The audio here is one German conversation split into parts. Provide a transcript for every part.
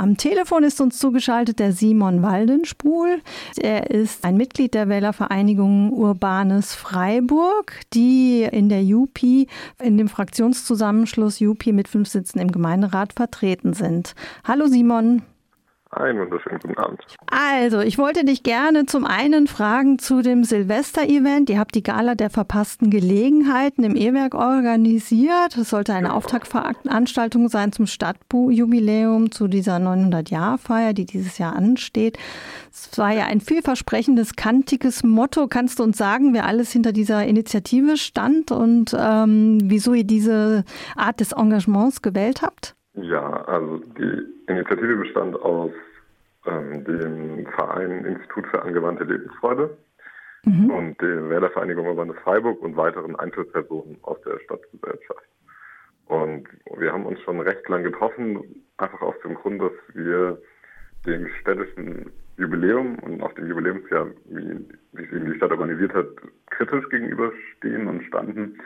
Am Telefon ist uns zugeschaltet der Simon Waldenspul. Er ist ein Mitglied der Wählervereinigung Urbanes Freiburg, die in der UP, in dem Fraktionszusammenschluss UP mit fünf Sitzen im Gemeinderat vertreten sind. Hallo Simon. Einen wunderschönen guten Abend. Also, ich wollte dich gerne zum einen fragen zu dem Silvester-Event. Ihr habt die Gala der verpassten Gelegenheiten im E-Werk organisiert. Es sollte eine genau. Auftaktveranstaltung sein zum Stadtjubiläum, zu dieser 900-Jahr-Feier, die dieses Jahr ansteht. Es war ja ein vielversprechendes, kantiges Motto. Kannst du uns sagen, wer alles hinter dieser Initiative stand und ähm, wieso ihr diese Art des Engagements gewählt habt? Ja, also die Initiative bestand aus ähm, dem Verein Institut für angewandte Lebensfreude mhm. und der Wählervereinigung Urbanes Freiburg und weiteren Einzelpersonen aus der Stadtgesellschaft. Und wir haben uns schon recht lang getroffen, einfach aus dem Grund, dass wir dem städtischen Jubiläum und auch dem Jubiläumsjahr, wie, wie es eben die Stadt organisiert hat, kritisch gegenüberstehen und standen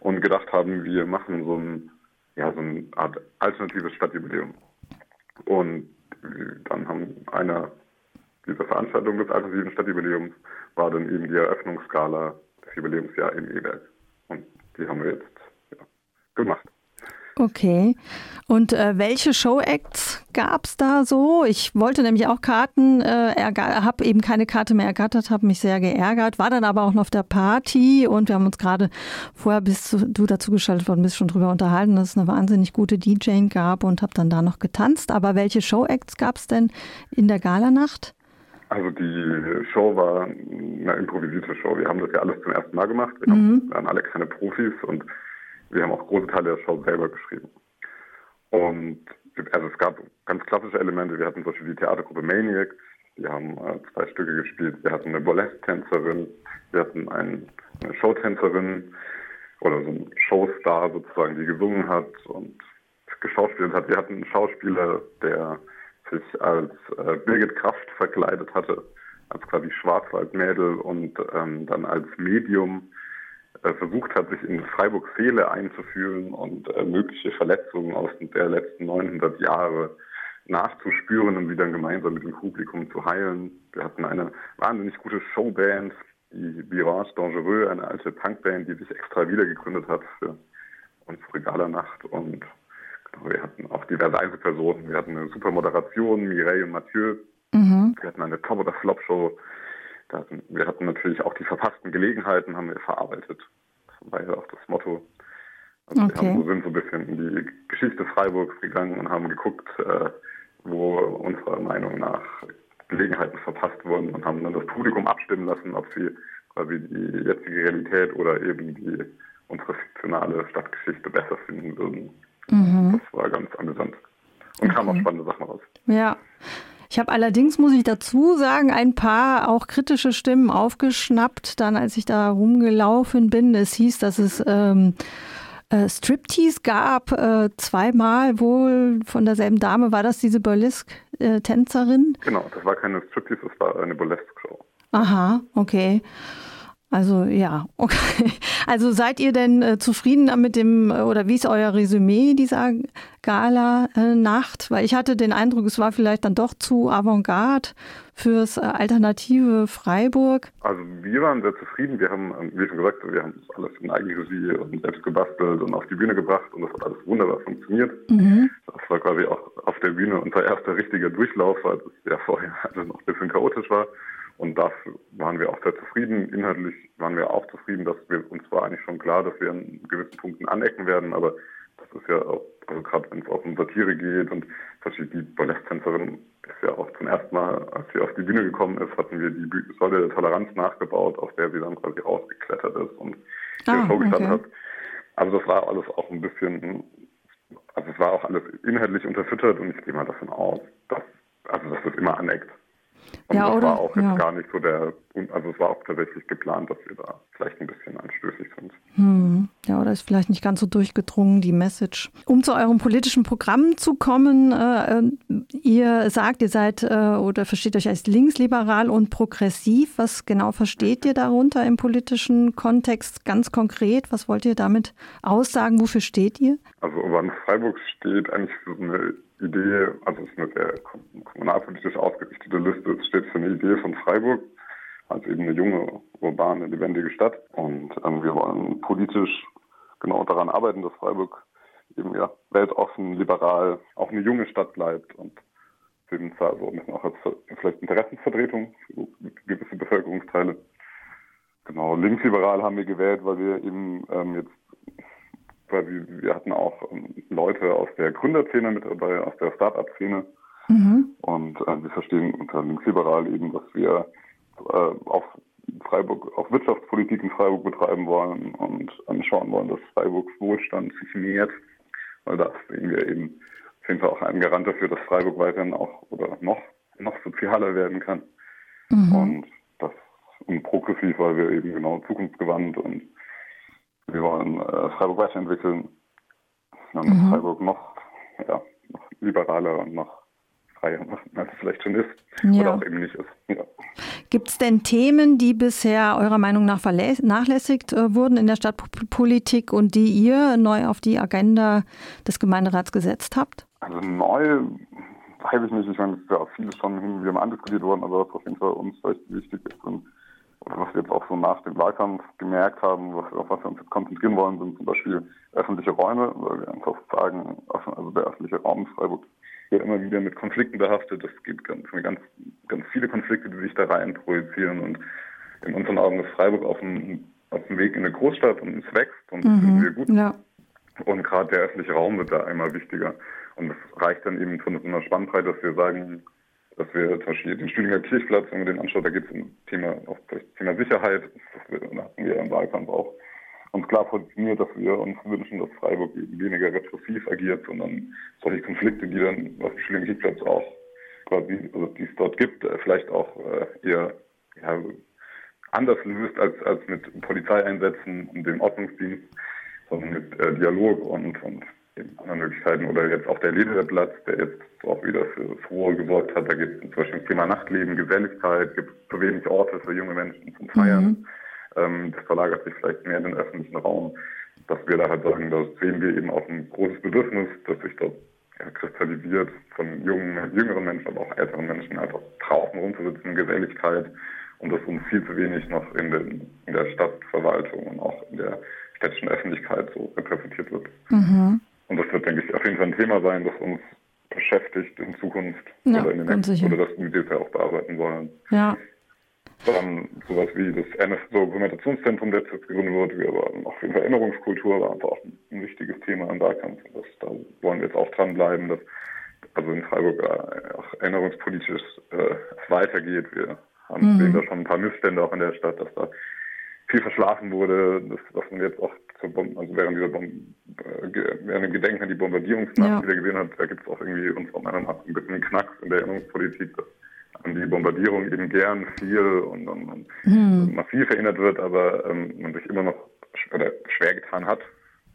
und gedacht haben, wir machen so ein ja, so eine Art alternatives Stadtjubiläum. Und dann haben einer dieser Veranstaltungen des alternativen Stadtjubiläums war dann eben die Eröffnungsskala des Jubiläumsjahr im E-Werk. Und die haben wir jetzt ja, gemacht. Okay. Und äh, welche Show-Acts gab es da so? Ich wollte nämlich auch Karten, äh, habe eben keine Karte mehr ergattert, habe mich sehr geärgert, war dann aber auch noch auf der Party und wir haben uns gerade vorher, bis du dazu geschaltet worden bist, schon drüber unterhalten, dass es eine wahnsinnig gute DJ gab und habe dann da noch getanzt. Aber welche Show-Acts gab es denn in der Galanacht? Also die Show war eine improvisierte Show. Wir haben das ja alles zum ersten Mal gemacht. Wir mhm. waren alle keine Profis und wir haben auch große Teile der Show selber geschrieben. Und also es gab ganz klassische Elemente. Wir hatten zum Beispiel die Theatergruppe Maniacs, die haben äh, zwei Stücke gespielt. Wir hatten eine Burlesque-Tänzerin, wir hatten ein, eine Showtänzerin oder so einen Showstar sozusagen, die gesungen hat und geschauspielt hat. Wir hatten einen Schauspieler, der sich als äh, Birgit Kraft verkleidet hatte, als quasi Schwarzwaldmädel und ähm, dann als Medium versucht hat, sich in Freiburg Seele einzufühlen und äh, mögliche Verletzungen aus der letzten 900 Jahre nachzuspüren und sie dann gemeinsam mit dem Publikum zu heilen. Wir hatten eine wahnsinnig gute Showband, die Virage Dangereux, eine alte Punkband, die sich extra wieder gegründet hat für unsere Galanacht und genau, wir hatten auch diverse Einzelpersonen. Wir hatten eine super Moderation, Mireille und Mathieu. Mhm. Wir hatten eine Top- oder Flop-Show wir hatten natürlich auch die verpassten Gelegenheiten, haben wir verarbeitet. Das war ja auch das Motto. Also okay. wir haben, sind so ein bisschen in die Geschichte Freiburgs gegangen und haben geguckt, äh, wo unserer Meinung nach Gelegenheiten verpasst wurden und haben dann das Publikum abstimmen lassen, ob sie quasi die jetzige Realität oder eben die unsere fiktionale Stadtgeschichte besser finden würden. Mhm. Das war ganz amüsant. Und okay. kamen auch spannende Sachen raus. Ja. Ich habe allerdings, muss ich dazu sagen, ein paar auch kritische Stimmen aufgeschnappt, dann als ich da rumgelaufen bin. Es hieß, dass es ähm, äh, Striptease gab, äh, zweimal wohl von derselben Dame. War das diese Burlesque-Tänzerin? Genau, das war keine Striptease, das war eine Burlesque-Show. Aha, okay. Also ja, okay. Also seid ihr denn äh, zufrieden mit dem äh, oder wie ist euer Resümee dieser Gala-Nacht? Weil ich hatte den Eindruck, es war vielleicht dann doch zu avantgarde fürs äh, alternative Freiburg. Also wir waren sehr zufrieden. Wir haben, ähm, wie schon gesagt, wir haben alles in Eigenregie und selbst gebastelt und auf die Bühne gebracht und das hat alles wunderbar funktioniert. Mhm. Das war quasi auch auf der Bühne unser erster richtiger Durchlauf, weil es ja vorher also noch ein bisschen chaotisch war. Und da waren wir auch sehr zufrieden. Inhaltlich waren wir auch zufrieden, dass wir uns war eigentlich schon klar, dass wir an gewissen Punkten anecken werden, aber das ist ja auch, also gerade wenn es auch um Satire geht und die Balletttänzerin ist ja auch zum ersten Mal, als sie auf die Bühne gekommen ist, hatten wir die Säule der Toleranz nachgebaut, auf der sie dann quasi rausgeklettert ist und ah, Show okay. hat. Also das war alles auch ein bisschen, also es war auch alles inhaltlich unterfüttert und ich gehe mal davon aus, dass, also dass das immer aneckt. Und ja, das oder? war auch jetzt ja. gar nicht so der, also es war auch tatsächlich geplant, dass wir da vielleicht ein bisschen anstößig sind. Hm. Ja, oder ist vielleicht nicht ganz so durchgedrungen, die Message. Um zu eurem politischen Programm zu kommen, äh, äh, ihr sagt, ihr seid äh, oder versteht euch als linksliberal und progressiv. Was genau versteht ihr darunter im politischen Kontext ganz konkret? Was wollt ihr damit aussagen? Wofür steht ihr? Also Urban Freiburg steht eigentlich für eine Idee, also es ist eine sehr kommunalpolitisch ausgerichtete Liste, es steht für eine Idee von Freiburg als eben eine junge, urbane, lebendige Stadt. Und ähm, wir wollen politisch genau daran arbeiten, dass Freiburg eben ja weltoffen, liberal, auch eine junge Stadt bleibt und eben zwar so ein auch als vielleicht Interessensvertretung für gewisse Bevölkerungsteile. Genau, linksliberal haben wir gewählt, weil wir eben ähm, jetzt quasi, wir hatten auch ähm, Leute aus der Gründerszene mit dabei, aus der Start-up-Szene. Mhm. Und äh, wir verstehen unter linksliberal eben, dass wir äh, auf Freiburg, auch Wirtschaftspolitik in Freiburg betreiben wollen und anschauen wollen, dass Freiburgs Wohlstand sich mehrt, weil da sehen wir eben auf jeden Fall auch ein Garant dafür, dass Freiburg weiterhin auch oder noch, noch sozialer werden kann. Mhm. Und das und progressiv, weil wir eben genau zukunftsgewandt und wir wollen äh, Freiburg weiterentwickeln, damit mhm. Freiburg noch, ja, noch liberaler und noch freier machen, als es vielleicht schon ist ja. oder auch eben nicht ist. Ja. Gibt es denn Themen, die bisher eurer Meinung nach vernachlässigt äh, wurden in der Stadtpolitik und die ihr neu auf die Agenda des Gemeinderats gesetzt habt? Also neu weiß ich nicht. Ich meine, es ist ja auch vieles schon hin wieder mal andiskutiert worden, aber was auf jeden Fall uns vielleicht wichtig ist und was wir jetzt auch so nach dem Wahlkampf gemerkt haben, was, auf was wir uns jetzt konzentrieren wollen, sind zum Beispiel öffentliche Räume, weil wir einfach sagen, also der öffentliche Raum in Freiburg wird immer wieder mit Konflikten behaftet. Es gibt ganz, ganz, ganz viele Konflikte, die sich da rein projizieren und in unseren Augen ist Freiburg auf dem, auf dem Weg in eine Großstadt und es wächst und das mhm, finden wir gut. Ja. Und gerade der öffentliche Raum wird da immer wichtiger. Und es reicht dann eben von so einer Spannbreite, dass wir sagen, dass wir zum Beispiel den Stühlinger Kirchplatz, wenn man den anschaut, da geht es um Thema, auch Thema Sicherheit. Das hatten wir im Wahlkampf auch uns klar positioniert, dass wir uns wünschen, dass Freiburg weniger repressiv agiert, sondern solche Konflikte, die dann auf dem Stühlinger Kirchplatz auch quasi, also die es dort gibt, äh, vielleicht auch äh, eher ja, anders löst als, als mit Polizeieinsätzen und dem Ordnungsdienst, sondern mit äh, Dialog und, und Möglichkeiten oder jetzt auch der Lederplatz, der jetzt auch wieder für Frohe gesorgt hat. Da gibt es zum Beispiel das Thema Nachtleben, Geselligkeit, gibt zu wenig Orte für junge Menschen zum Feiern. Mhm. Ähm, das verlagert sich vielleicht mehr in den öffentlichen Raum. Dass wir da halt sagen, da sehen wir eben auch ein großes Bedürfnis, dass sich dort ja, kristallisiert von jungen, jüngeren Menschen, aber auch älteren Menschen einfach draußen rumzusitzen, Geselligkeit und das uns viel zu wenig noch in, den, in der Stadtverwaltung und auch in der städtischen Öffentlichkeit so repräsentiert wird. Mhm. Und das wird, denke ich, auf jeden Fall ein Thema sein, das uns beschäftigt in Zukunft ja, oder in den nächsten, oder das wir ja auch bearbeiten wollen. Ja. Dann sowas wie das Dokumentationszentrum, das jetzt gegründet wurde. Wir waren auf jeden Fall Erinnerungskultur, war einfach auch ein, wichtiges Thema im Wahlkampf. Das, da wollen wir jetzt auch dranbleiben, dass also in Freiburg äh, auch erinnerungspolitisch äh, weitergeht. Wir haben mhm. sehen da schon ein paar Missstände auch in der Stadt, dass da viel verschlafen wurde, das, was man jetzt auch zur Bom also während dieser Bom äh, Gedenken an die Bombardierungsnacht ja. wieder gesehen hat, da gibt es auch irgendwie unserer Meinung nach ein bisschen Knacks in der Erinnerungspolitik, dass an die Bombardierung eben gern viel und, und, und hm. massiv erinnert wird, aber ähm, man sich immer noch oder schwer getan hat.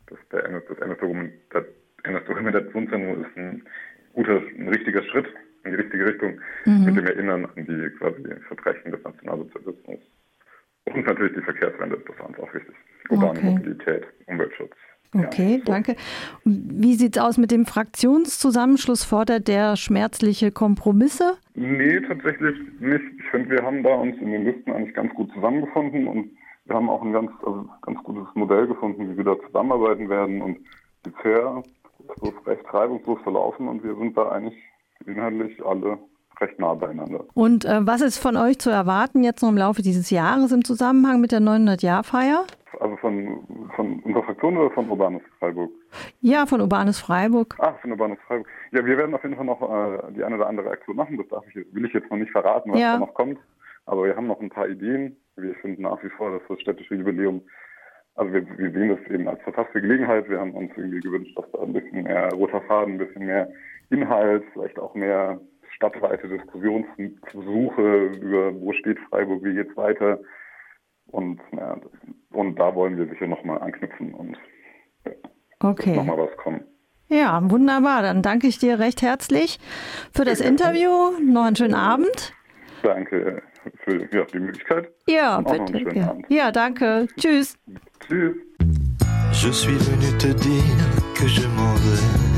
Das, der das NS-Dokumentationszentrum ist ein guter, ein richtiger Schritt in die richtige Richtung mhm. mit dem Erinnern an die quasi Verbrechen des Nationalsozialismus. Und natürlich die Verkehrswende, das war uns auch wichtig. Urbane okay. Mobilität, Umweltschutz. Okay, danke. Wie sieht es aus mit dem Fraktionszusammenschluss? Fordert der schmerzliche Kompromisse? Nee, tatsächlich nicht. Ich finde, wir haben da uns in den Listen eigentlich ganz gut zusammengefunden und wir haben auch ein ganz, also ganz gutes Modell gefunden, wie wir da zusammenarbeiten werden. Und bisher ist es recht reibungslos verlaufen und wir sind da eigentlich inhaltlich alle recht nah beieinander. Und äh, was ist von euch zu erwarten jetzt noch im Laufe dieses Jahres im Zusammenhang mit der 900-Jahr-Feier? Also von, von unserer Fraktion oder von Urbanus Freiburg? Ja, von Urbanus Freiburg. Ah, von Urbanus Freiburg. Ja, wir werden auf jeden Fall noch äh, die eine oder andere Aktion machen. Das darf ich, will ich jetzt noch nicht verraten, was ja. da noch kommt. Aber wir haben noch ein paar Ideen. Wir finden nach wie vor, dass das städtische Jubiläum, also wir, wir sehen das eben als verfasste Gelegenheit. Wir haben uns irgendwie gewünscht, dass da ein bisschen mehr roter Faden, ein bisschen mehr Inhalt, vielleicht auch mehr stadtweite Diskussionssuche über, wo steht Freiburg, wie geht's weiter. Und, ja, und da wollen wir sicher nochmal anknüpfen und okay. nochmal was kommen. Ja, wunderbar. Dann danke ich dir recht herzlich für das ja, Interview. Noch einen schönen Abend. Danke für ja, die Möglichkeit. Ja, bitte. Ja, danke. Tschüss. Tschüss. Je suis venu te dire que je m'en vais.